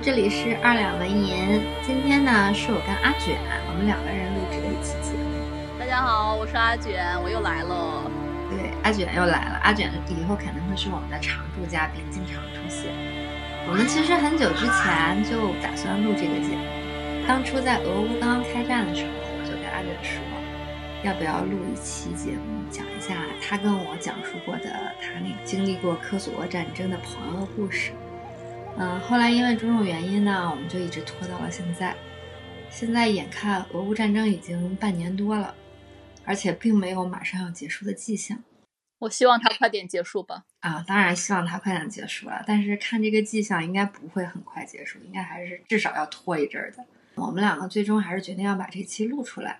这里是二两文银。今天呢，是我跟阿卷，我们两个人录制的一期节目。大家好，我是阿卷，我又来了。对，阿卷又来了。阿卷以后肯定会是我们的常驻嘉宾，经常出现。我们其实很久之前就打算录这个节目。当初在俄乌刚刚开战的时候，我就跟阿卷说，要不要录一期节目，讲一下他跟我讲述过的他那个经历过科索沃战争的朋友的故事。嗯，后来因为种种原因呢，我们就一直拖到了现在。现在眼看俄乌战争已经半年多了，而且并没有马上要结束的迹象。我希望它快点结束吧。啊，当然希望它快点结束了，但是看这个迹象，应该不会很快结束，应该还是至少要拖一阵儿的。我们两个最终还是决定要把这期录出来。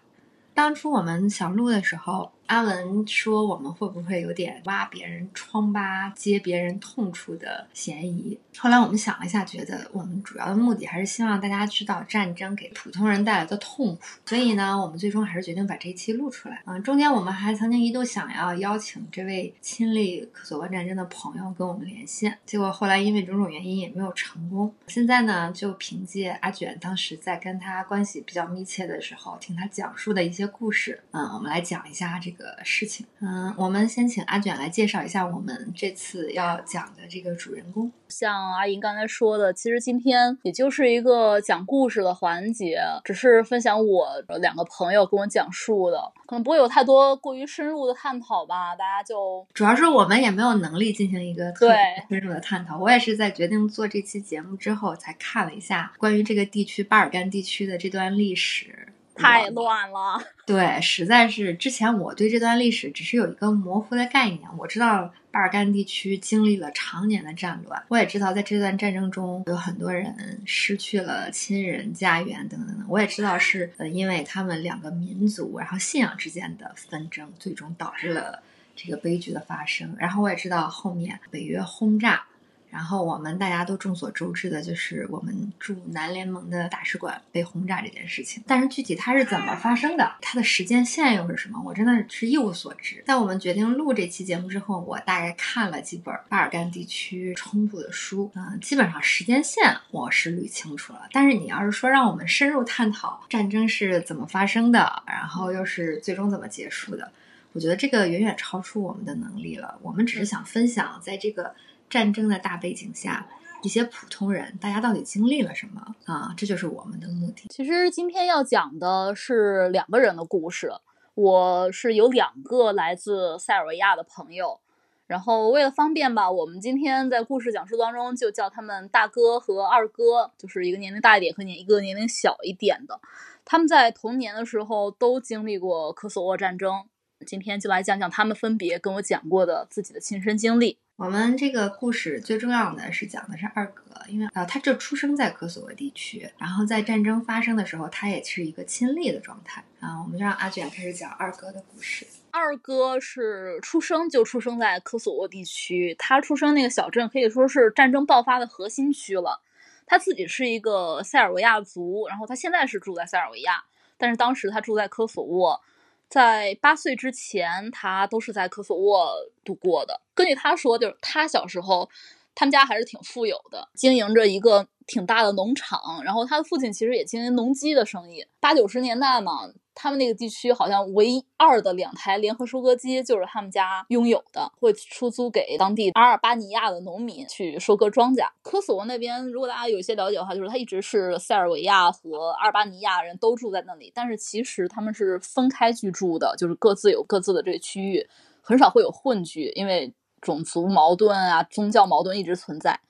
当初我们想录的时候。阿文说：“我们会不会有点挖别人疮疤、揭别人痛处的嫌疑？”后来我们想了一下，觉得我们主要的目的还是希望大家知道战争给普通人带来的痛苦。所以呢，我们最终还是决定把这一期录出来。嗯，中间我们还曾经一度想要邀请这位亲历科索沃战争的朋友跟我们连线，结果后来因为种种原因也没有成功。现在呢，就凭借阿卷当时在跟他关系比较密切的时候，听他讲述的一些故事，嗯，我们来讲一下这个。个事情，嗯，我们先请阿卷来介绍一下我们这次要讲的这个主人公。像阿莹刚才说的，其实今天也就是一个讲故事的环节，只是分享我两个朋友跟我讲述的，可能不会有太多过于深入的探讨吧。大家就主要是我们也没有能力进行一个特别深入的探讨。我也是在决定做这期节目之后，才看了一下关于这个地区巴尔干地区的这段历史。太乱了，对，实在是之前我对这段历史只是有一个模糊的概念。我知道巴尔干地区经历了常年的战乱，我也知道在这段战争中有很多人失去了亲人、家园等等等。我也知道是呃，因为他们两个民族然后信仰之间的纷争，最终导致了这个悲剧的发生。然后我也知道后面北约轰炸。然后我们大家都众所周知的，就是我们驻南联盟的大使馆被轰炸这件事情。但是具体它是怎么发生的，它的时间线又是什么，我真的是一无所知。在我们决定录这期节目之后，我大概看了几本巴尔干地区冲突的书，嗯，基本上时间线我是捋清楚了。但是你要是说让我们深入探讨战争是怎么发生的，然后又是最终怎么结束的，我觉得这个远远超出我们的能力了。我们只是想分享在这个。战争的大背景下，一些普通人，大家到底经历了什么啊？这就是我们的目的。其实今天要讲的是两个人的故事。我是有两个来自塞尔维亚的朋友，然后为了方便吧，我们今天在故事讲述当中就叫他们大哥和二哥，就是一个年龄大一点和年一个年龄小一点的。他们在童年的时候都经历过科索沃战争。今天就来讲讲他们分别跟我讲过的自己的亲身经历。我们这个故事最重要的是讲的是二哥，因为啊，他就出生在科索沃地区，然后在战争发生的时候，他也是一个亲历的状态啊。我们就让阿卷开始讲二哥的故事。二哥是出生就出生在科索沃地区，他出生那个小镇可以说是战争爆发的核心区了。他自己是一个塞尔维亚族，然后他现在是住在塞尔维亚，但是当时他住在科索沃。在八岁之前，他都是在科索沃度过的。根据他说，就是他小时候，他们家还是挺富有的，经营着一个挺大的农场。然后他的父亲其实也经营农机的生意。八九十年代嘛。他们那个地区好像唯二的两台联合收割机就是他们家拥有的，会出租给当地阿尔巴尼亚的农民去收割庄稼。科索沃那边，如果大家有一些了解的话，就是它一直是塞尔维亚和阿尔巴尼亚人都住在那里，但是其实他们是分开居住的，就是各自有各自的这个区域，很少会有混居，因为种族矛盾啊、宗教矛盾一直存在。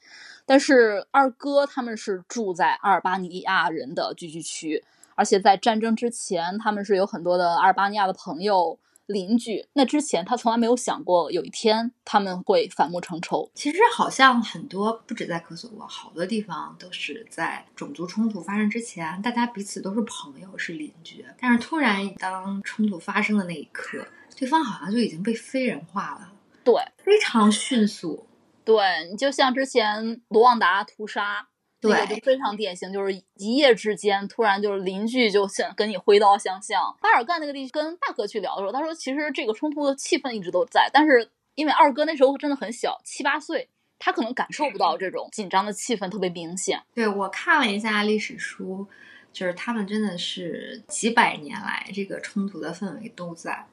但是二哥他们是住在阿尔巴尼亚人的聚居区。而且在战争之前，他们是有很多的阿尔巴尼亚的朋友、邻居。那之前他从来没有想过有一天他们会反目成仇。其实好像很多不止在科索沃，好多地方都是在种族冲突发生之前，大家彼此都是朋友、是邻居。但是突然当冲突发生的那一刻，对方好像就已经被非人化了。对，非常迅速。对，就像之前卢旺达屠杀。对，就非常典型，就是一夜之间，突然就是邻居就想跟你挥刀相向。巴尔干那个地区，跟大哥去聊的时候，他说其实这个冲突的气氛一直都在，但是因为二哥那时候真的很小，七八岁，他可能感受不到这种紧张的气氛特别明显。对我看了一下历史书，就是他们真的是几百年来这个冲突的氛围都在。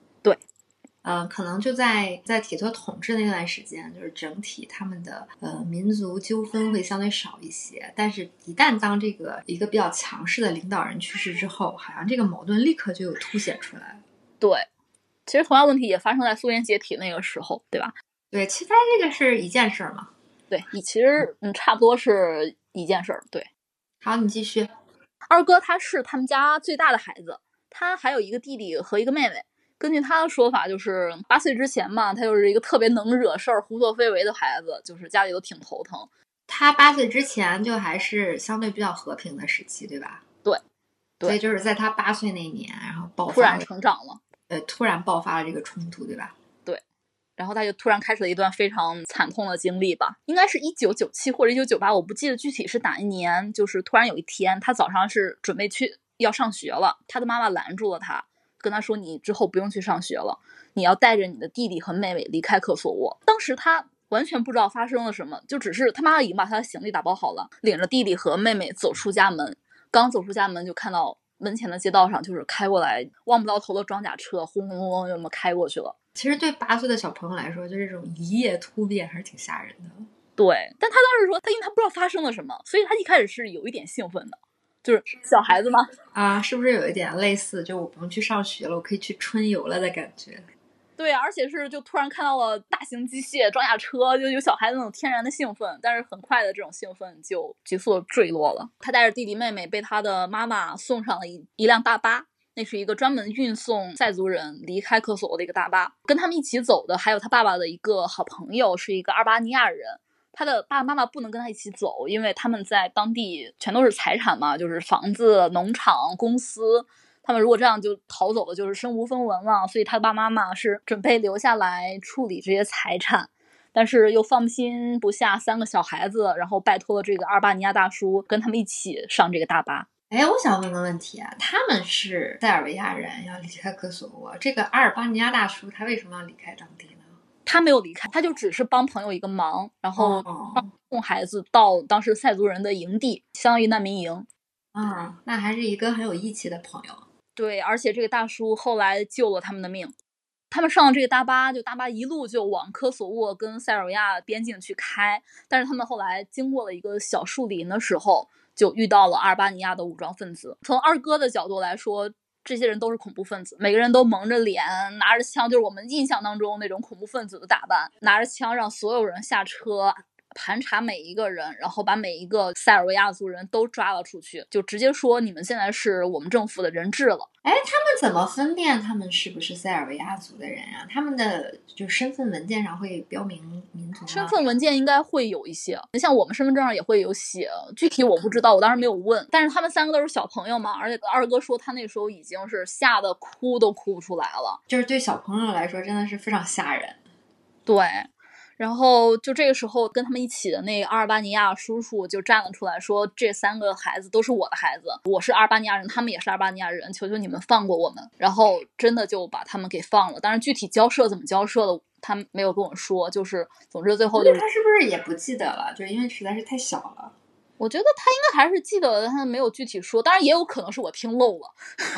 对，呃，可能就在在铁托统治那段时间，就是整体他们的呃民族纠纷会相对少一些。但是，一旦当这个一个比较强势的领导人去世之后，好像这个矛盾立刻就有凸显出来。对，其实同样问题也发生在苏联解体那个时候，对吧？对，其实它这个是一件事儿嘛。对，你其实嗯，差不多是一件事儿。对，好，你继续。二哥他是他们家最大的孩子，他还有一个弟弟和一个妹妹。根据他的说法，就是八岁之前嘛，他就是一个特别能惹事儿、胡作非为的孩子，就是家里都挺头疼。他八岁之前就还是相对比较和平的时期，对吧？对，所以就是在他八岁那年，然后爆发突然成长了，呃，突然爆发了这个冲突，对吧？对，然后他就突然开始了一段非常惨痛的经历吧，应该是一九九七或者一九九八，我不记得具体是哪一年。就是突然有一天，他早上是准备去要上学了，他的妈妈拦住了他。跟他说：“你之后不用去上学了，你要带着你的弟弟和妹妹离开科索沃。”当时他完全不知道发生了什么，就只是他妈妈已经把他的行李打包好了，领着弟弟和妹妹走出家门。刚走出家门，就看到门前的街道上就是开过来望不到头的装甲车，轰轰轰轰就这么开过去了。其实对八岁的小朋友来说，就这种一夜突变还是挺吓人的。对，但他当时说，他因为他不知道发生了什么，所以他一开始是有一点兴奋的。就是小孩子吗？啊，是不是有一点类似？就我不用去上学了，我可以去春游了的感觉。对，而且是就突然看到了大型机械、装甲车，就有小孩子那种天然的兴奋。但是很快的，这种兴奋就急速的坠落了。他带着弟弟妹妹被他的妈妈送上了一一辆大巴，那是一个专门运送塞族人离开科索沃的一个大巴。跟他们一起走的还有他爸爸的一个好朋友，是一个阿尔巴尼亚人。他的爸爸妈妈不能跟他一起走，因为他们在当地全都是财产嘛，就是房子、农场、公司。他们如果这样就逃走了，就是身无分文了。所以他爸爸妈妈是准备留下来处理这些财产，但是又放心不下三个小孩子，然后拜托了这个阿尔巴尼亚大叔跟他们一起上这个大巴。哎，我想问个问题啊，他们是塞尔维亚人要离开科索沃，这个阿尔巴尼亚大叔他为什么要离开当地？他没有离开，他就只是帮朋友一个忙，然后送孩子到当时塞族人的营地，相当于难民营。啊，那还是一个很有义气的朋友。对，而且这个大叔后来救了他们的命。他们上了这个大巴，就大巴一路就往科索沃跟塞尔维亚边境去开。但是他们后来经过了一个小树林的时候，就遇到了阿尔巴尼亚的武装分子。从二哥的角度来说。这些人都是恐怖分子，每个人都蒙着脸，拿着枪，就是我们印象当中那种恐怖分子的打扮，拿着枪让所有人下车。盘查每一个人，然后把每一个塞尔维亚族人都抓了出去，就直接说你们现在是我们政府的人质了。哎，他们怎么分辨他们是不是塞尔维亚族的人啊？他们的就身份文件上会标明民族吗？身份文件应该会有一些，像我们身份证上也会有写，具体我不知道，我当时没有问。但是他们三个都是小朋友嘛，而且二哥说他那时候已经是吓得哭都哭不出来了，就是对小朋友来说真的是非常吓人。对。然后就这个时候，跟他们一起的那阿尔巴尼亚叔叔就站了出来，说：“这三个孩子都是我的孩子，我是阿尔巴尼亚人，他们也是阿尔巴尼亚人，求求你们放过我们。”然后真的就把他们给放了。但是具体交涉怎么交涉的，他没有跟我说。就是总之最后就是他是不是也不记得了？就是因为实在是太小了。我觉得他应该还是记得，他没有具体说，当然也有可能是我听漏了，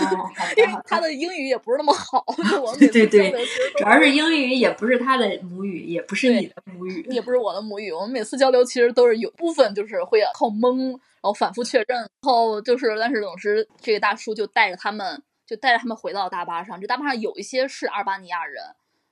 因为他的英语也不是那么好。对对对，主要是英语也不是他的母语，也不是你的母语，也不是我的母语。我们每次交流其实都是有部分就是会靠蒙，然后反复确认，然后就是，但是总之这个大叔就带着他们，就带着他们回到大巴上。这大巴上有一些是阿尔巴尼亚人。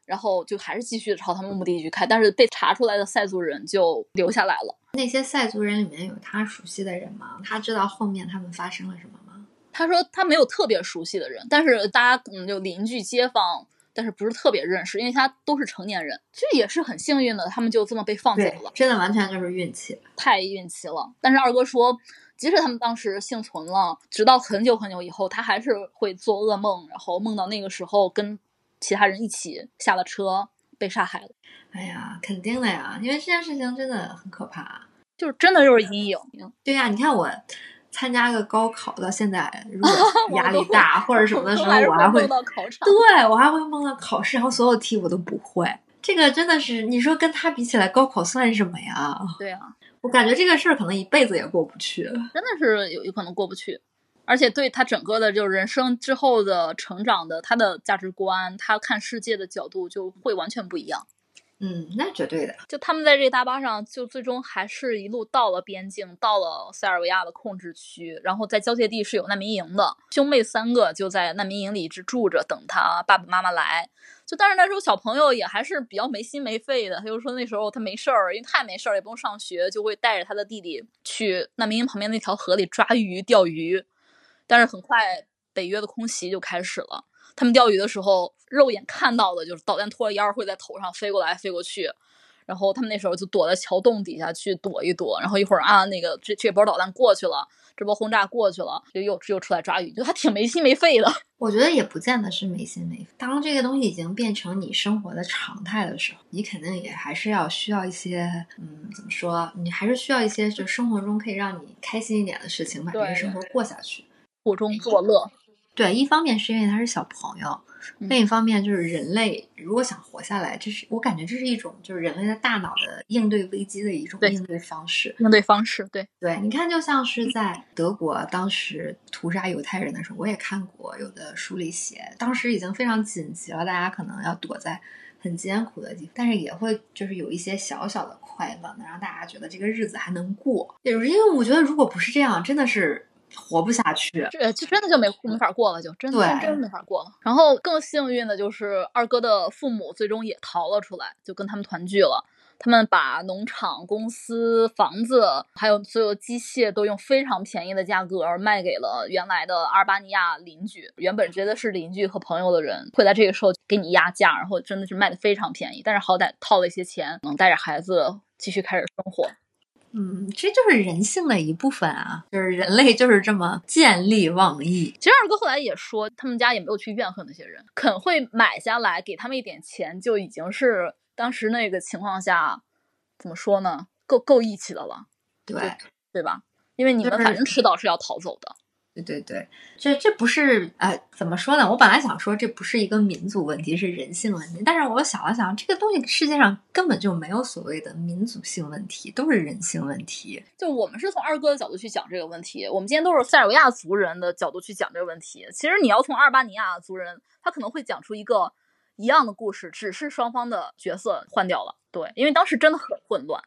然后就还是继续朝他们目的地去开，但是被查出来的塞族人就留下来了。那些塞族人里面有他熟悉的人吗？他知道后面他们发生了什么吗？他说他没有特别熟悉的人，但是大家可能就邻居街坊，但是不是特别认识，因为他都是成年人。这也是很幸运的，他们就这么被放走了。真的完全就是运气，太运气了。但是二哥说，即使他们当时幸存了，直到很久很久以后，他还是会做噩梦，然后梦到那个时候跟。其他人一起下了车，被杀害了。哎呀，肯定的呀，因为这件事情真的很可怕，就是真的就是阴影。对呀，你看我参加个高考到现在，如果 压力大或者什么的时候，我还会梦到考场。对我还会梦到考试，然后所有题我都不会。这个真的是，你说跟他比起来，高考算什么呀？对啊，我感觉这个事儿可能一辈子也过不去。真的是有有可能过不去，而且对他整个的就是人生之后的成长的他的价值观，他看世界的角度就会完全不一样。嗯，那绝对的。就他们在这大巴上，就最终还是一路到了边境，到了塞尔维亚的控制区，然后在交界地是有难民营的，兄妹三个就在难民营里一直住着，等他爸爸妈妈来。就但是那时候小朋友也还是比较没心没肺的，他就说那时候他没事儿，因为太没事儿，也不用上学，就会带着他的弟弟去难民营旁边那条河里抓鱼、钓鱼。但是很快北约的空袭就开始了。他们钓鱼的时候，肉眼看到的就是导弹拖着烟会在头上飞过来飞过去，然后他们那时候就躲在桥洞底下去躲一躲，然后一会儿啊，那个这这波导弹过去了，这波轰炸过去了，就又又出来抓鱼，就还挺没心没肺的。我觉得也不见得是没心没肺。当这个东西已经变成你生活的常态的时候，你肯定也还是要需要一些，嗯，怎么说？你还是需要一些，就生活中可以让你开心一点的事情，把这个生活过下去，苦中作乐。对，一方面是因为他是小朋友，另一方面就是人类如果想活下来，这是我感觉这是一种就是人类的大脑的应对危机的一种应对方式。应对方式，对对，你看，就像是在德国当时屠杀犹太人的时候，我也看过有的书里写，当时已经非常紧急了，大家可能要躲在很艰苦的地方，但是也会就是有一些小小的快乐，能让大家觉得这个日子还能过。因为我觉得如果不是这样，真的是。活不下去，这就真的就没没法过了，就真的真没法过了。然后更幸运的就是二哥的父母最终也逃了出来，就跟他们团聚了。他们把农场、公司、房子，还有所有机械都用非常便宜的价格卖给了原来的阿尔巴尼亚邻居。原本觉得是邻居和朋友的人，会在这个时候给你压价，然后真的是卖的非常便宜。但是好歹套了一些钱，能带着孩子继续开始生活。嗯，这就是人性的一部分啊，就是人类就是这么见利忘义。其实二哥后来也说，他们家也没有去怨恨那些人，肯会买下来给他们一点钱，就已经是当时那个情况下，怎么说呢，够够义气的了，对对吧？因为你们反正迟早是要逃走的。对对对，这这不是呃，怎么说呢？我本来想说这不是一个民族问题，是人性问题。但是我想了想，这个东西世界上根本就没有所谓的民族性问题，都是人性问题。就我们是从二哥的角度去讲这个问题，我们今天都是塞尔维亚族人的角度去讲这个问题。其实你要从阿尔巴尼亚族人，他可能会讲出一个一样的故事，只是双方的角色换掉了。对，因为当时真的很混乱。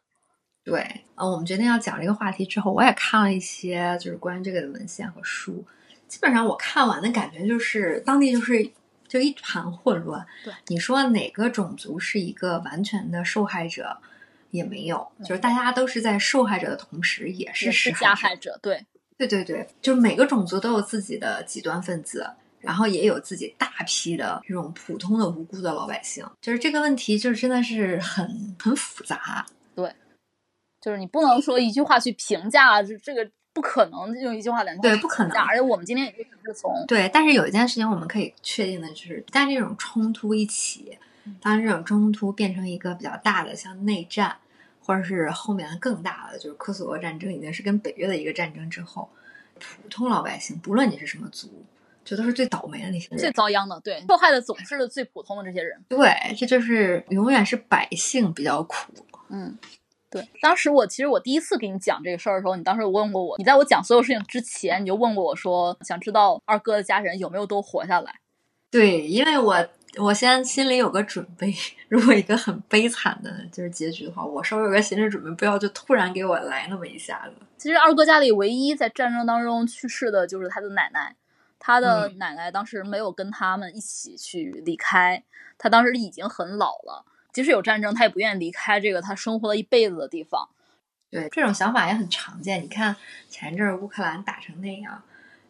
对，嗯，我们决定要讲这个话题之后，我也看了一些就是关于这个的文献和书。基本上我看完的感觉就是，当地就是就一团混乱。对，你说哪个种族是一个完全的受害者也没有，就是大家都是在受害者的同时也是是加害者。对，对对对，就是每个种族都有自己的极端分子，然后也有自己大批的这种普通的无辜的老百姓。就是这个问题，就是真的是很很复杂。对。就是你不能说一句话去评价，这这个不可能用一句话两句话对不可能。而且我们今天也是从对，但是有一件事情我们可以确定的就是，当这种冲突一起，当这种冲突变成一个比较大的，像内战，或者是后面更大的，就是科索沃战争，已经是跟北约的一个战争之后，普通老百姓，不论你是什么族，这都是最倒霉的那些人，最遭殃的。对，受害的总是最普通的这些人。对，这就是永远是百姓比较苦。嗯。对，当时我其实我第一次给你讲这个事儿的时候，你当时问过我，你在我讲所有事情之前，你就问过我说，想知道二哥的家人有没有都活下来。对，因为我我先心里有个准备，如果一个很悲惨的就是结局的话，我稍微有个心理准备，不要就突然给我来那么一下子。其实二哥家里唯一在战争当中去世的就是他的奶奶，他的奶奶当时没有跟他们一起去离开，他当时已经很老了。即使有战争，他也不愿意离开这个他生活了一辈子的地方。对，这种想法也很常见。你看前一阵乌克兰打成那样，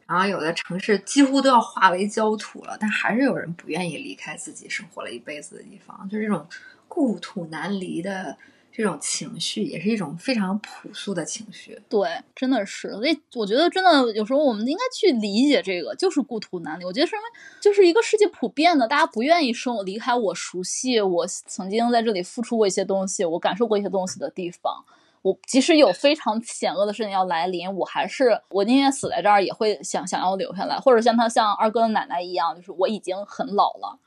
然后有的城市几乎都要化为焦土了，但还是有人不愿意离开自己生活了一辈子的地方，就这种故土难离的。这种情绪也是一种非常朴素的情绪，对，真的是。所以我觉得，真的有时候我们应该去理解这个，就是故土难离。我觉得是因为就是一个世界普遍的，大家不愿意生离开我熟悉、我曾经在这里付出过一些东西、我感受过一些东西的地方。我即使有非常险恶的事情要来临，我还是我宁愿死在这儿，也会想想要留下来。或者像他像二哥的奶奶一样，就是我已经很老了。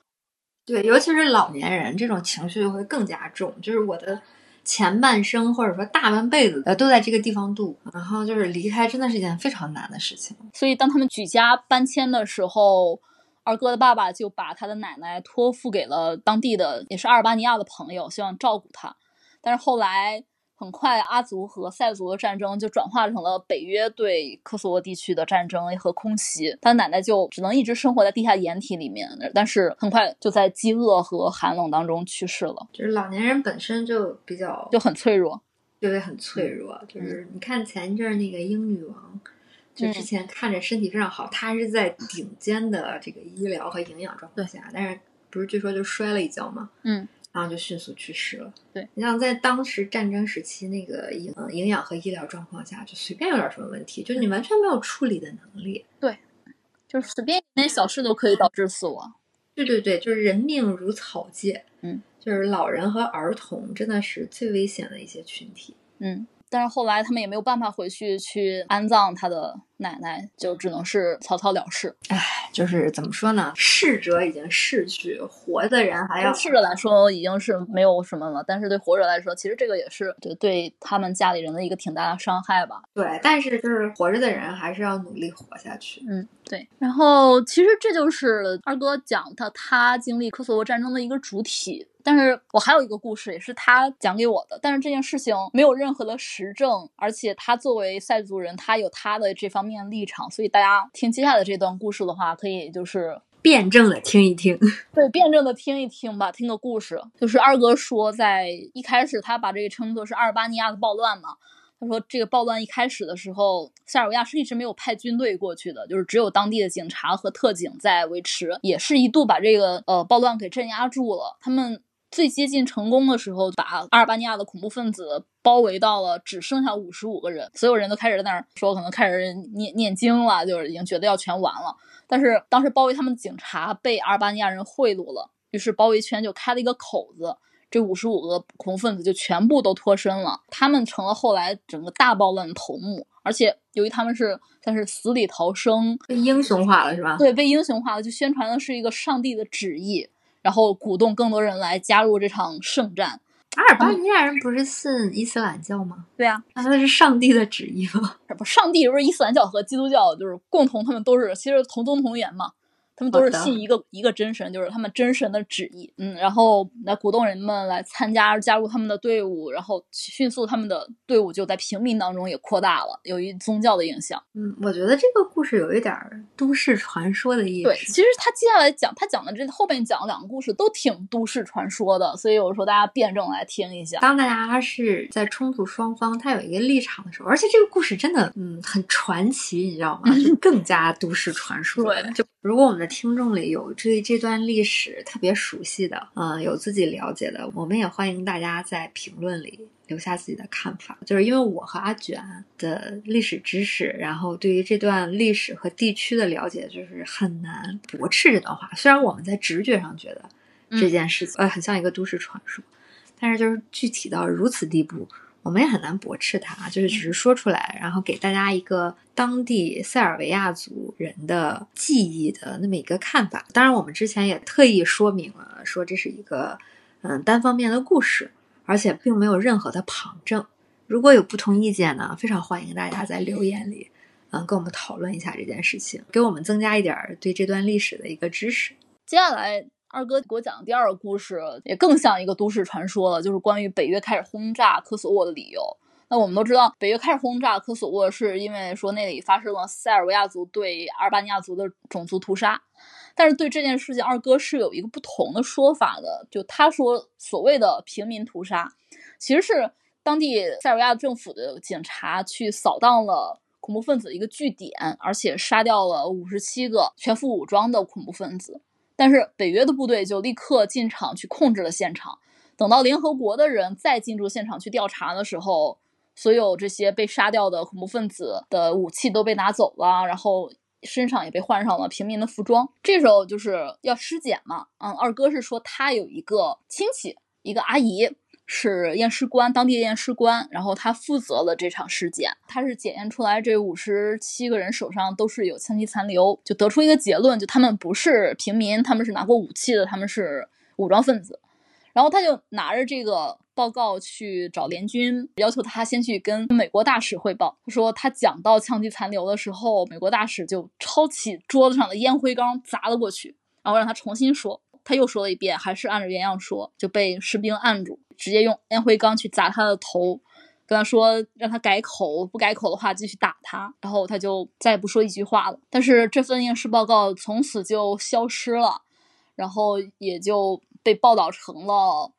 对，尤其是老年人，这种情绪会更加重。就是我的前半生或者说大半辈子呃都在这个地方度，然后就是离开，真的是一件非常难的事情。所以当他们举家搬迁的时候，二哥的爸爸就把他的奶奶托付给了当地的也是阿尔巴尼亚的朋友，希望照顾他。但是后来。很快，阿族和塞族的战争就转化成了北约对科索沃地区的战争和空袭。他奶奶就只能一直生活在地下掩体里面，但是很快就在饥饿和寒冷当中去世了。就是老年人本身就比较就很脆弱，对，很脆弱。就是你看前一阵那个英女王，就之前看着身体非常好，她是在顶尖的这个医疗和营养状况下，但是不是据说就摔了一跤吗？嗯。然后就迅速去世了。对你像在当时战争时期那个营营养和医疗状况下，就随便有点什么问题，就你完全没有处理的能力。对，就是随便一点小事都可以导致死亡。对对对，就是人命如草芥。嗯，就是老人和儿童真的是最危险的一些群体。嗯。但是后来他们也没有办法回去去安葬他的奶奶，就只能是草草了事。唉，就是怎么说呢？逝者已经逝去，活的人还要。逝者来说已经是没有什么了，但是对活着来说，其实这个也是对对他们家里人的一个挺大的伤害吧。对，但是就是活着的人还是要努力活下去。嗯，对。然后其实这就是二哥讲他他经历科索沃战争的一个主体。但是我还有一个故事，也是他讲给我的。但是这件事情没有任何的实证，而且他作为塞族人，他有他的这方面立场，所以大家听接下来这段故事的话，可以就是辩证的听一听。对，辩证的听一听吧，听个故事。就是二哥说，在一开始他把这个称作是阿尔巴尼亚的暴乱嘛。他说，这个暴乱一开始的时候，塞尔维亚是一直没有派军队过去的，就是只有当地的警察和特警在维持，也是一度把这个呃暴乱给镇压住了。他们。最接近成功的时候，把阿尔巴尼亚的恐怖分子包围到了只剩下五十五个人，所有人都开始在那儿说，可能开始念念经了，就是已经觉得要全完了。但是当时包围他们的警察被阿尔巴尼亚人贿赂了，于是包围圈就开了一个口子，这五十五个恐怖分子就全部都脱身了，他们成了后来整个大暴乱的头目。而且由于他们是算是死里逃生，被英雄化了是吧？对，被英雄化了，就宣传的是一个上帝的旨意。然后鼓动更多人来加入这场圣战。阿尔巴尼亚人不是信伊斯兰教吗？对啊，那他是上帝的旨意吗？不，上帝不是伊斯兰教和基督教就是共同，他们都是其实同宗同源嘛。他们都是信一个一个真神，就是他们真神的旨意，嗯，然后来鼓动人们来参加加入他们的队伍，然后迅速他们的队伍就在平民当中也扩大了，由于宗教的影响。嗯，我觉得这个故事有一点都市传说的意思。对，其实他接下来讲他讲的这后面讲两个故事都挺都市传说的，所以有时候大家辩证来听一下。当大家是在冲突双方他有一个立场的时候，而且这个故事真的嗯很传奇，你知道吗？就更加都市传说。对，就如果我们的听众里有对这段历史特别熟悉的，嗯，有自己了解的，我们也欢迎大家在评论里留下自己的看法。就是因为我和阿卷的历史知识，然后对于这段历史和地区的了解，就是很难驳斥这段话。虽然我们在直觉上觉得这件事情呃很像一个都市传说，但是就是具体到如此地步。我们也很难驳斥它，就是只是说出来，然后给大家一个当地塞尔维亚族人的记忆的那么一个看法。当然，我们之前也特意说明了，说这是一个嗯单方面的故事，而且并没有任何的旁证。如果有不同意见呢，非常欢迎大家在留言里嗯跟我们讨论一下这件事情，给我们增加一点对这段历史的一个知识。接下来。二哥给我讲的第二个故事也更像一个都市传说了，就是关于北约开始轰炸科索沃的理由。那我们都知道，北约开始轰炸科索沃是因为说那里发生了塞尔维亚族对阿尔巴尼亚族的种族屠杀。但是对这件事情，二哥是有一个不同的说法的。就他说，所谓的平民屠杀，其实是当地塞尔维亚政府的警察去扫荡了恐怖分子的一个据点，而且杀掉了五十七个全副武装的恐怖分子。但是北约的部队就立刻进场去控制了现场。等到联合国的人再进驻现场去调查的时候，所有这些被杀掉的恐怖分子的武器都被拿走了，然后身上也被换上了平民的服装。这时候就是要尸检嘛。嗯，二哥是说他有一个亲戚，一个阿姨。是验尸官，当地验尸官，然后他负责了这场尸检，他是检验出来这五十七个人手上都是有枪击残留，就得出一个结论，就他们不是平民，他们是拿过武器的，他们是武装分子。然后他就拿着这个报告去找联军，要求他先去跟美国大使汇报。他说他讲到枪击残留的时候，美国大使就抄起桌子上的烟灰缸砸了过去，然后让他重新说。他又说了一遍，还是按照原样说，就被士兵按住，直接用烟灰缸去砸他的头，跟他说让他改口，不改口的话继续打他。然后他就再也不说一句话了。但是这份应试报告从此就消失了，然后也就被报道成了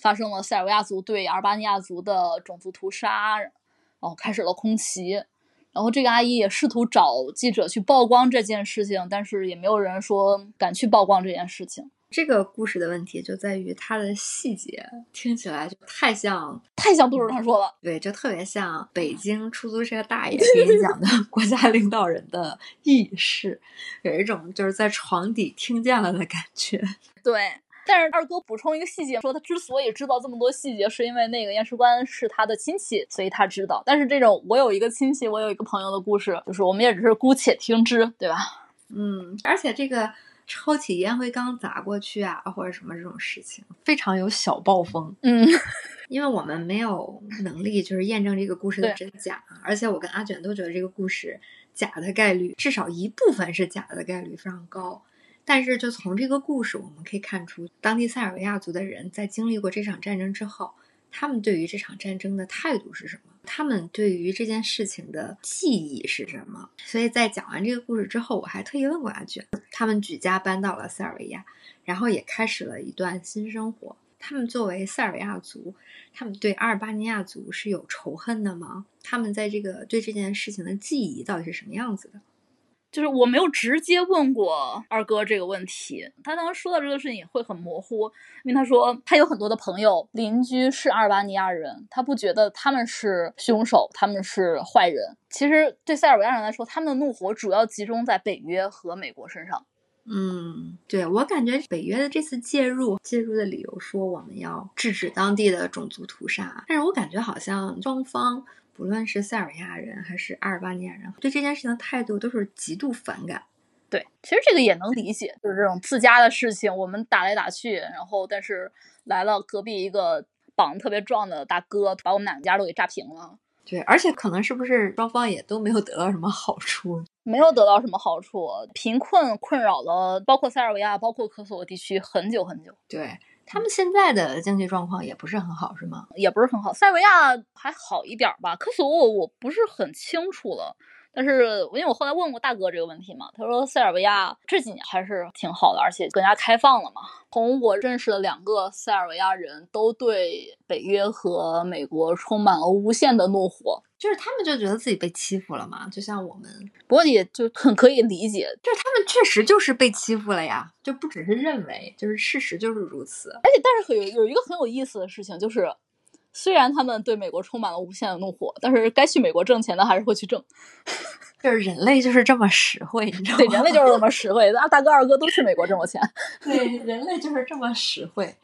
发生了塞尔维亚族对阿尔巴尼亚族的种族屠杀，然后开始了空袭。然后这个阿姨也试图找记者去曝光这件事情，但是也没有人说敢去曝光这件事情。这个故事的问题就在于它的细节听起来就太像，太像杜如他说了，对，就特别像北京出租车大爷给你讲的 国家领导人的轶事，有一种就是在床底听见了的感觉。对，但是二哥补充一个细节，说他之所以知道这么多细节，是因为那个验尸官是他的亲戚，所以他知道。但是这种我有一个亲戚，我有一个朋友的故事，就是我们也只是姑且听之，对吧？嗯，而且这个。抄起烟灰缸砸过去啊，或者什么这种事情，非常有小暴风。嗯，因为我们没有能力就是验证这个故事的真假，而且我跟阿卷都觉得这个故事假的概率至少一部分是假的概率非常高。但是就从这个故事我们可以看出，当地塞尔维亚族的人在经历过这场战争之后。他们对于这场战争的态度是什么？他们对于这件事情的记忆是什么？所以在讲完这个故事之后，我还特意问过阿卷，他们举家搬到了塞尔维亚，然后也开始了一段新生活。他们作为塞尔维亚族，他们对阿尔巴尼亚族是有仇恨的吗？他们在这个对这件事情的记忆到底是什么样子的？就是我没有直接问过二哥这个问题，他当时说到这个事情也会很模糊，因为他说他有很多的朋友邻居是阿尔巴尼亚人，他不觉得他们是凶手，他们是坏人。其实对塞尔维亚人来说，他们的怒火主要集中在北约和美国身上。嗯，对我感觉北约的这次介入，介入的理由说我们要制止当地的种族屠杀，但是我感觉好像双方。不论是塞尔维亚人还是阿尔巴尼亚人，对这件事情的态度都是极度反感。对，其实这个也能理解，就是这种自家的事情，我们打来打去，然后但是来了隔壁一个膀子特别壮的大哥，把我们两家都给炸平了。对，而且可能是不是双方也都没有得到什么好处？没有得到什么好处，贫困困扰了包括塞尔维亚、包括科索沃地区很久很久。对。他们现在的经济状况也不是很好，是吗？也不是很好。塞维亚还好一点吧，科索沃我不是很清楚了。但是因为我后来问过大哥这个问题嘛，他说塞尔维亚这几年还是挺好的，而且更加开放了嘛。从我认识的两个塞尔维亚人都对北约和美国充满了无限的怒火，就是他们就觉得自己被欺负了嘛，就像我们，不过也就很可以理解，就是他们确实就是被欺负了呀，就不只是认为，就是事实就是如此。而且，但是有有一个很有意思的事情就是。虽然他们对美国充满了无限的怒火，但是该去美国挣钱的还是会去挣。就是人类就是这么实惠，你知道吗？对，人类就是这么实惠。啊，大哥二哥都去美国挣过钱。对，人类就是这么实惠。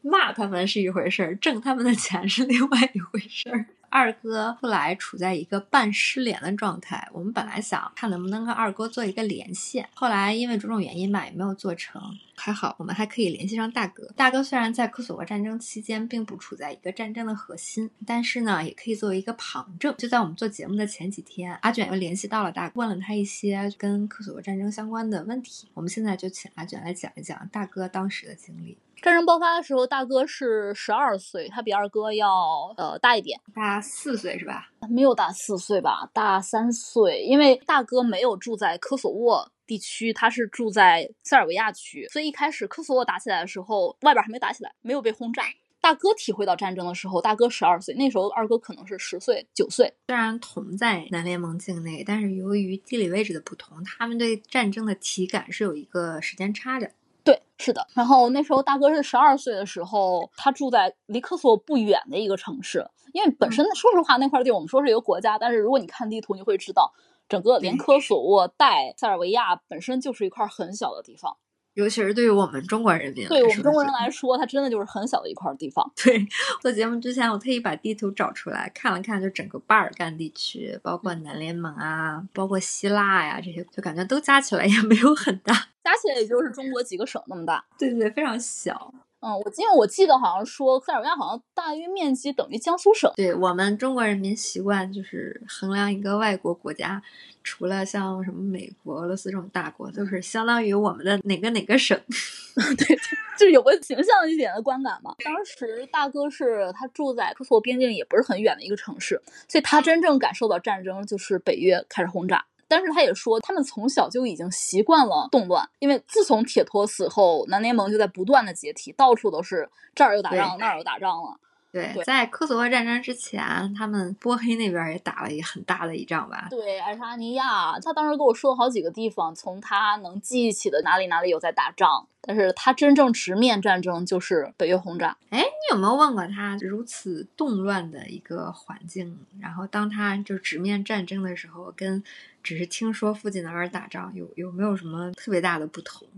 骂他们是一回事儿，挣他们的钱是另外一回事儿。二哥后来处在一个半失联的状态，我们本来想看能不能跟二哥做一个连线，后来因为种种原因吧，也没有做成。还好，我们还可以联系上大哥。大哥虽然在科索沃战争期间并不处在一个战争的核心，但是呢，也可以作为一个旁证。就在我们做节目的前几天，阿卷又联系到了大哥，问了他一些跟科索沃战争相关的问题。我们现在就请阿卷来讲一讲大哥当时的经历。战争爆发的时候，大哥是十二岁，他比二哥要呃大一点，大四岁是吧？没有大四岁吧，大三岁。因为大哥没有住在科索沃地区，他是住在塞尔维亚区，所以一开始科索沃打起来的时候，外边还没打起来，没有被轰炸。大哥体会到战争的时候，大哥十二岁，那时候二哥可能是十岁、九岁。虽然同在南联盟境内，但是由于地理位置的不同，他们对战争的体感是有一个时间差的。对，是的。然后那时候大哥是十二岁的时候，他住在离科索沃不远的一个城市。因为本身说实话，那块地我们说是一个国家，但是如果你看地图，你会知道，整个连科索沃带塞尔维亚本身就是一块很小的地方。尤其是对于我们中国人民，对我们中国人来说，它真的就是很小的一块地方。对，做节目之前，我特意把地图找出来看了看，就整个巴尔干地区，包括南联盟啊，包括希腊呀这些，就感觉都加起来也没有很大，加起来也就是中国几个省那么大。对对对，非常小。嗯，我因为我记得好像说塞尔维亚好像大约面积等于江苏省。对我们中国人民习惯就是衡量一个外国国家，除了像什么美国、俄罗斯这种大国，就是相当于我们的哪个哪个省。对，就是有个形象一点的观感嘛。当时大哥是他住在科索沃边境也不是很远的一个城市，所以他真正感受到战争就是北约开始轰炸。但是他也说，他们从小就已经习惯了动乱，因为自从铁托死后，南联盟就在不断的解体，到处都是这儿又打仗，那儿又打仗了。对，在科索沃战争之前，他们波黑那边也打了一很大的一仗吧？对，爱沙尼亚，他当时跟我说了好几个地方，从他能记忆起的哪里哪里有在打仗，但是他真正直面战争就是北约轰炸。哎，你有没有问过他，如此动乱的一个环境，然后当他就直面战争的时候，跟只是听说附近哪儿打仗，有有没有什么特别大的不同？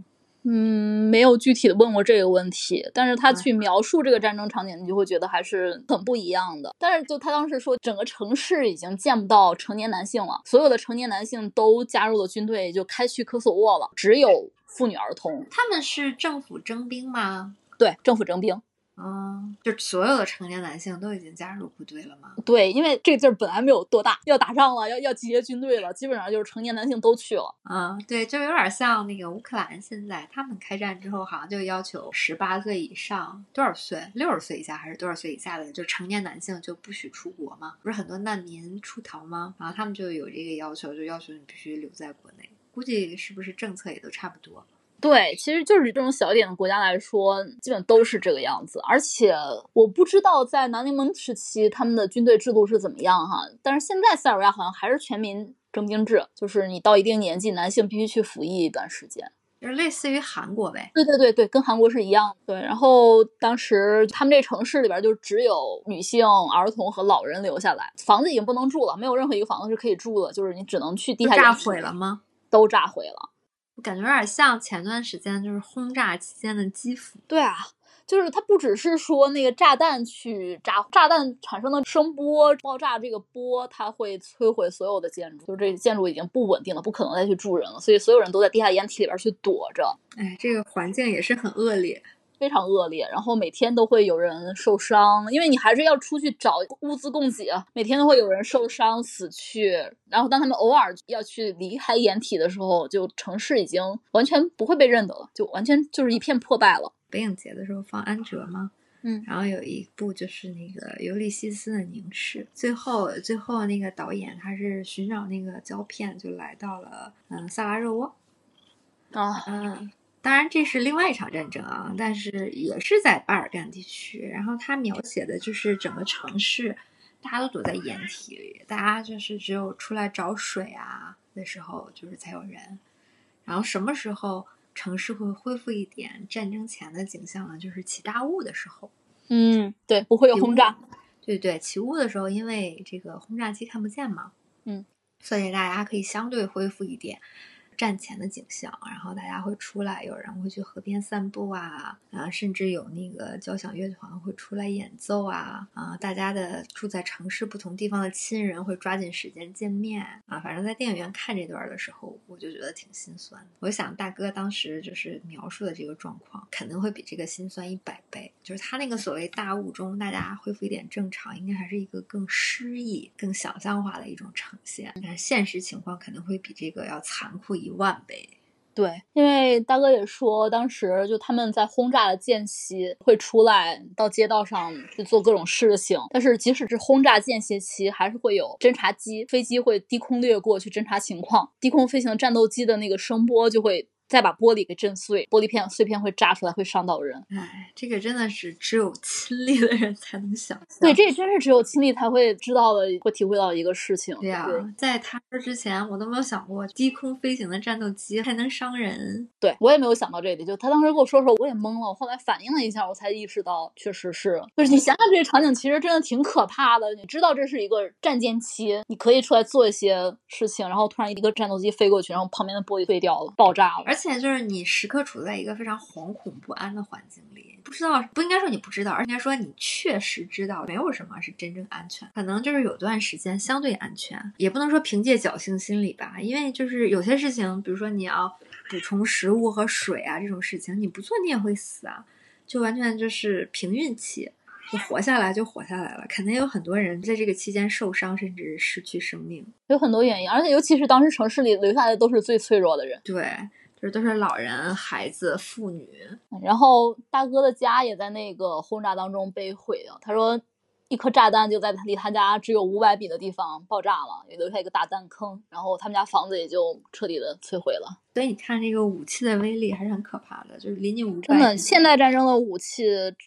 嗯，没有具体的问过这个问题，但是他去描述这个战争场景，你就会觉得还是很不一样的。但是就他当时说，整个城市已经见不到成年男性了，所有的成年男性都加入了军队，就开去科索沃了，只有妇女儿童。他们是政府征兵吗？对，政府征兵。嗯，就所有的成年男性都已经加入部队了吗？对，因为这个地儿本来没有多大，要打仗了，要要集结军队了，基本上就是成年男性都去了。嗯，对，就有点像那个乌克兰现在，他们开战之后好像就要求十八岁以上，多少岁？六十岁以下还是多少岁以下的，就成年男性就不许出国嘛？不是很多难民出逃吗？然后他们就有这个要求，就要求你必须留在国内。估计是不是政策也都差不多？对，其实就是这种小一点的国家来说，基本都是这个样子。而且我不知道在南联盟时期他们的军队制度是怎么样哈，但是现在塞尔维亚好像还是全民征兵制，就是你到一定年纪，男性必须去服役一段时间，就是类似于韩国呗。对对对对，跟韩国是一样。对，然后当时他们这城市里边就只有女性、儿童和老人留下来，房子已经不能住了，没有任何一个房子是可以住的，就是你只能去地下。炸毁了吗？都炸毁了。感觉有点像前段时间就是轰炸期间的基辅。对啊，就是它不只是说那个炸弹去炸，炸弹产生的声波爆炸，这个波它会摧毁所有的建筑，就是这建筑已经不稳定了，不可能再去住人了，所以所有人都在地下掩体里边去躲着。哎，这个环境也是很恶劣。非常恶劣，然后每天都会有人受伤，因为你还是要出去找物资供给，每天都会有人受伤死去。然后当他们偶尔要去离开掩体的时候，就城市已经完全不会被认得了，就完全就是一片破败了。北影节的时候放安哲吗？嗯，然后有一部就是那个尤利西斯的凝视，最后最后那个导演他是寻找那个胶片，就来到了嗯萨拉热窝哦嗯。当然，这是另外一场战争啊，但是也是在巴尔干地区。然后他描写的就是整个城市，大家都躲在掩体里，大家就是只有出来找水啊的时候，就是才有人。然后什么时候城市会恢复一点战争前的景象呢？就是起大雾的时候。嗯，对，不会有轰炸。对对，起雾的时候，因为这个轰炸机看不见嘛，嗯，所以大家可以相对恢复一点。战前的景象，然后大家会出来，有人会去河边散步啊，啊，甚至有那个交响乐团会出来演奏啊，啊，大家的住在城市不同地方的亲人会抓紧时间见面啊，反正在电影院看这段的时候，我就觉得挺心酸。我想大哥当时就是描述的这个状况，肯定会比这个心酸一百倍。就是他那个所谓大雾中大家恢复一点正常，应该还是一个更诗意、更想象化的一种呈现，但现实情况可能会比这个要残酷一。万倍，对，因为大哥也说，当时就他们在轰炸的间隙会出来到街道上去做各种事情，但是即使是轰炸间歇期，还是会有侦察机、飞机会低空掠过去侦察情况，低空飞行战斗机的那个声波就会。再把玻璃给震碎，玻璃片碎片会炸出来，会伤到人。哎，这个真的是只有亲历的人才能想象。对，这真是只有亲历才会知道的，会体会到一个事情。对呀，在他说之前，我都没有想过低空飞行的战斗机还能伤人。对我也没有想到这里，就他当时跟我说的时候，我也懵了。我后来反应了一下，我才意识到，确实是。就是你想想这些场景，其实真的挺可怕的。你知道这是一个战舰期，你可以出来做一些事情，然后突然一个战斗机飞过去，然后旁边的玻璃碎掉了，爆炸了。而且就是你时刻处在一个非常惶恐不安的环境里，不知道不应该说你不知道，而应该说你确实知道没有什么是真正安全，可能就是有段时间相对安全，也不能说凭借侥幸心理吧，因为就是有些事情，比如说你要补充食物和水啊这种事情，你不做你也会死啊，就完全就是凭运气。就活下来就活下来了，肯定有很多人在这个期间受伤，甚至失去生命，有很多原因，而且尤其是当时城市里留下来的都是最脆弱的人，对，就是都是老人、孩子、妇女。然后大哥的家也在那个轰炸当中被毁了，他说。一颗炸弹就在离他家只有五百米的地方爆炸了，也留下一个大弹坑，然后他们家房子也就彻底的摧毁了。所以你看，这个武器的威力还是很可怕的，就是离你五百真的，现代战争的武器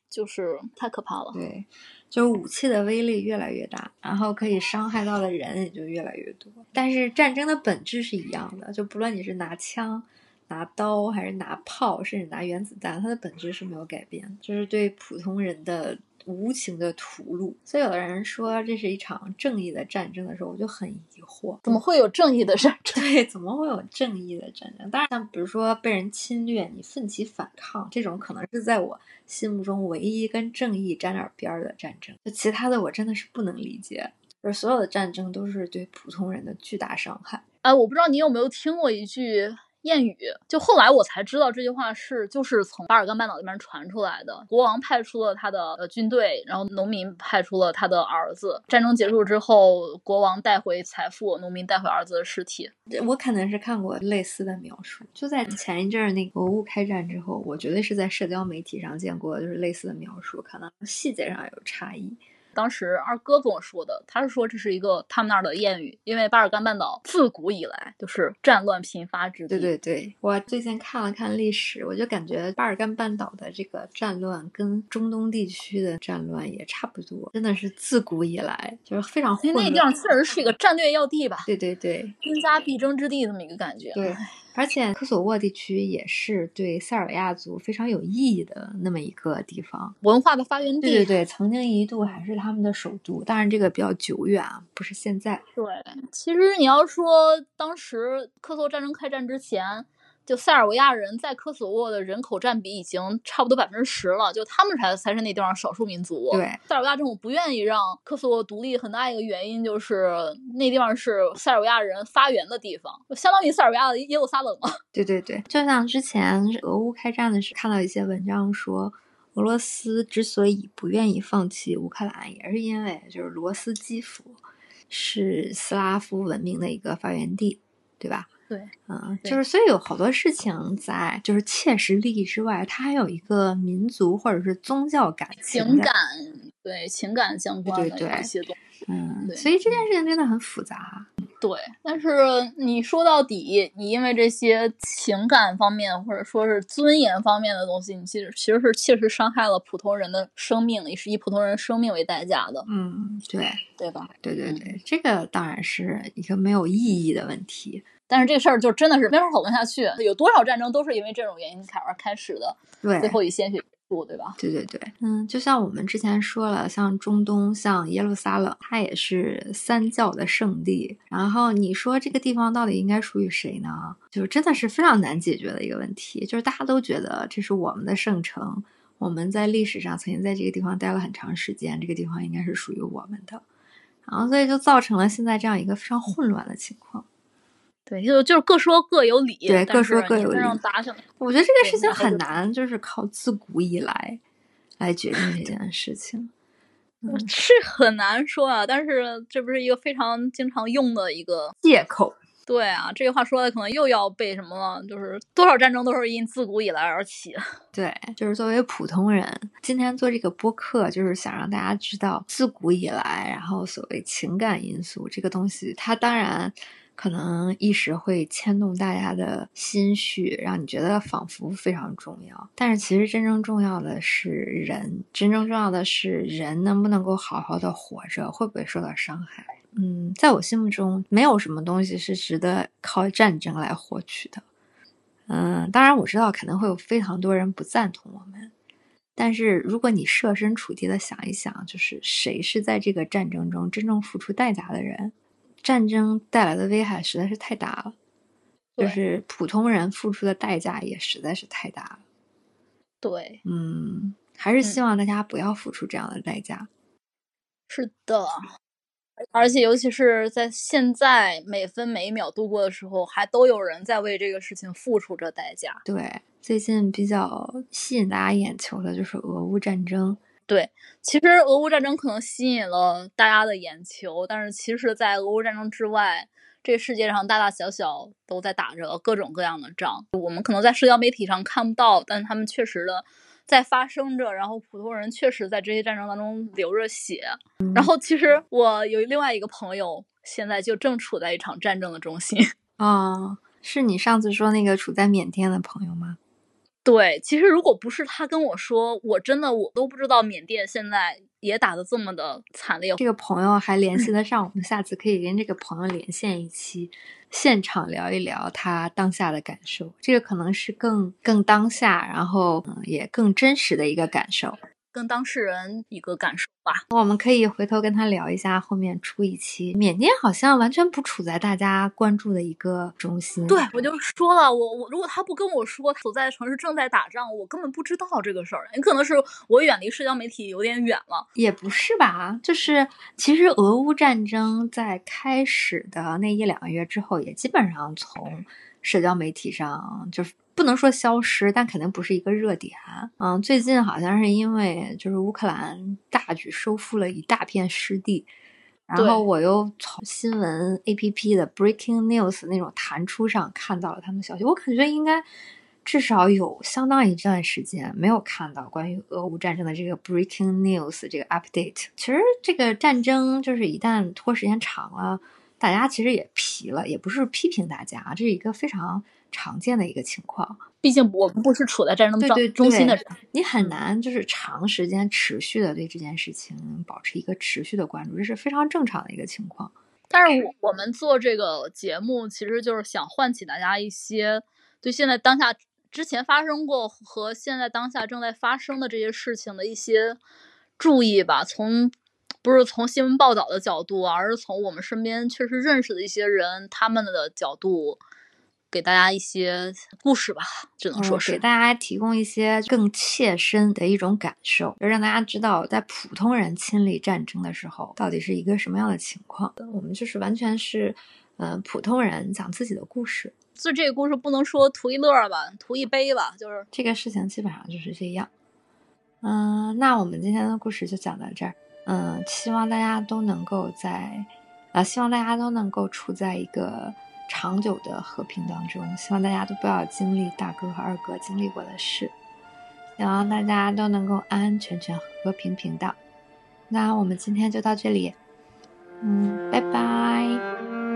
就是太可怕了。对，就是武器的威力越来越大，然后可以伤害到的人也就越来越多。但是战争的本质是一样的，就不论你是拿枪、拿刀还是拿炮，甚至拿原子弹，它的本质是没有改变，就是对普通人的。无情的屠戮，所以有的人说这是一场正义的战争的时候，我就很疑惑，怎么会有正义的战争？对，怎么会有正义的战争？当然，像比如说被人侵略，你奋起反抗，这种可能是在我心目中唯一跟正义沾点边儿的战争。就其他的，我真的是不能理解。就是所有的战争都是对普通人的巨大伤害。哎，我不知道你有没有听过一句。谚语，就后来我才知道这句话是就是从巴尔干半岛那边传出来的。国王派出了他的呃军队，然后农民派出了他的儿子。战争结束之后，国王带回财富，农民带回儿子的尸体。我可能是看过类似的描述，就在前一阵儿那个俄乌开战之后，我绝对是在社交媒体上见过，就是类似的描述，可能细节上有差异。当时二哥跟我说的，他是说这是一个他们那儿的谚语，因为巴尔干半岛自古以来就是战乱频发之地。对对对，我最近看了看历史，我就感觉巴尔干半岛的这个战乱跟中东地区的战乱也差不多，真的是自古以来就是非常混乱。那地方确实是一个战略要地吧？对对对，兵家必争之地这么一个感觉。对。而且科索沃地区也是对塞尔维亚族非常有意义的那么一个地方，文化的发源地。对对对，曾经一度还是他们的首都，当然这个比较久远啊，不是现在。对，其实你要说当时科索沃战争开战之前。就塞尔维亚人在科索沃的人口占比已经差不多百分之十了，就他们才才是那地方少数民族。对，塞尔维亚政府不愿意让科索沃独立，很大一个原因就是那地方是塞尔维亚人发源的地方，相当于塞尔维亚的耶路撒冷嘛。对对对，就像之前俄乌开战的时候，看到一些文章说，俄罗斯之所以不愿意放弃乌克兰，也是因为就是罗斯基辅是斯拉夫文明的一个发源地，对吧？对，嗯，就是所以有好多事情在就是切实利益之外，它还有一个民族或者是宗教感情感，对情感相关的一些东西，嗯，所以这件事情真的很复杂。对，但是你说到底，你因为这些情感方面或者说是尊严方面的东西，你其实其实是切实伤害了普通人的生命，也是以普通人生命为代价的。嗯，对，对吧？对对对，这个当然是一个没有意义的问题。但是这事儿就真的是没法讨论下去。有多少战争都是因为这种原因才而开始的？对，最后以鲜血结束，对吧？对对对，嗯，就像我们之前说了，像中东，像耶路撒冷，它也是三教的圣地。然后你说这个地方到底应该属于谁呢？就是真的是非常难解决的一个问题。就是大家都觉得这是我们的圣城，我们在历史上曾经在这个地方待了很长时间，这个地方应该是属于我们的。然后所以就造成了现在这样一个非常混乱的情况。对，就就是各说各有理，对，各说各有理。我觉得这个事情很难，就是靠自古以来来决定这件事情。是很难说啊，但是这不是一个非常经常用的一个借口。对啊，这句话说的可能又要被什么了？就是多少战争都是因自古以来而起。对，就是作为普通人，今天做这个播客，就是想让大家知道自古以来，然后所谓情感因素这个东西，它当然。可能一时会牵动大家的心绪，让你觉得仿佛非常重要。但是其实真正重要的是人，真正重要的是人能不能够好好的活着，会不会受到伤害？嗯，在我心目中，没有什么东西是值得靠战争来获取的。嗯，当然我知道可能会有非常多人不赞同我们，但是如果你设身处地的想一想，就是谁是在这个战争中真正付出代价的人？战争带来的危害实在是太大了，就是普通人付出的代价也实在是太大了。对，嗯，还是希望大家不要付出这样的代价。是的。而且，尤其是在现在每分每秒度过的时候，还都有人在为这个事情付出着代价。对，最近比较吸引大家眼球的就是俄乌战争。对，其实俄乌战争可能吸引了大家的眼球，但是其实，在俄乌战争之外，这世界上大大小小都在打着各种各样的仗。我们可能在社交媒体上看不到，但他们确实的在发生着。然后普通人确实在这些战争当中流着血。然后，其实我有另外一个朋友，现在就正处在一场战争的中心。啊，是你上次说那个处在缅甸的朋友吗？对，其实如果不是他跟我说，我真的我都不知道缅甸现在也打得这么的惨烈。这个朋友还联系得上，我们下次可以跟这个朋友连线一期，现场聊一聊他当下的感受。这个可能是更更当下，然后、嗯、也更真实的一个感受，跟当事人一个感受吧。我们可以回头跟他聊一下，后面出一期。缅甸好像完全不处在大家关注的一个中心。对，我就说了，我我如果他不跟我说他所在的城市正在打仗，我根本不知道这个事儿。也可能是我远离社交媒体有点远了，也不是吧？就是其实俄乌战争在开始的那一两个月之后，也基本上从社交媒体上就是。不能说消失，但肯定不是一个热点。嗯，最近好像是因为就是乌克兰大举收复了一大片失地，然后我又从新闻 APP 的 Breaking News 那种弹出上看到了他们的消息。我感觉应该至少有相当一段时间没有看到关于俄乌战争的这个 Breaking News 这个 update。其实这个战争就是一旦拖时间长了，大家其实也疲了，也不是批评大家，这是一个非常。常见的一个情况，毕竟我们不是处在战争中心的人，你很难就是长时间持续的对这件事情保持一个持续的关注，这是非常正常的一个情况。但是我们做这个节目，其实就是想唤起大家一些对现在当下之前发生过和现在当下正在发生的这些事情的一些注意吧。从不是从新闻报道的角度，而是从我们身边确实认识的一些人他们的角度。给大家一些故事吧，只能说是、嗯、给大家提供一些更切身的一种感受，就让大家知道在普通人亲历战争的时候到底是一个什么样的情况。我们就是完全是，嗯、呃，普通人讲自己的故事。所以这个故事不能说图一乐吧，图一悲吧，就是这个事情基本上就是这样。嗯，那我们今天的故事就讲到这儿。嗯，希望大家都能够在，啊，希望大家都能够处在一个。长久的和平当中，希望大家都不要经历大哥和二哥经历过的事，希望大家都能够安安全全、和平平的。那我们今天就到这里，嗯，拜拜。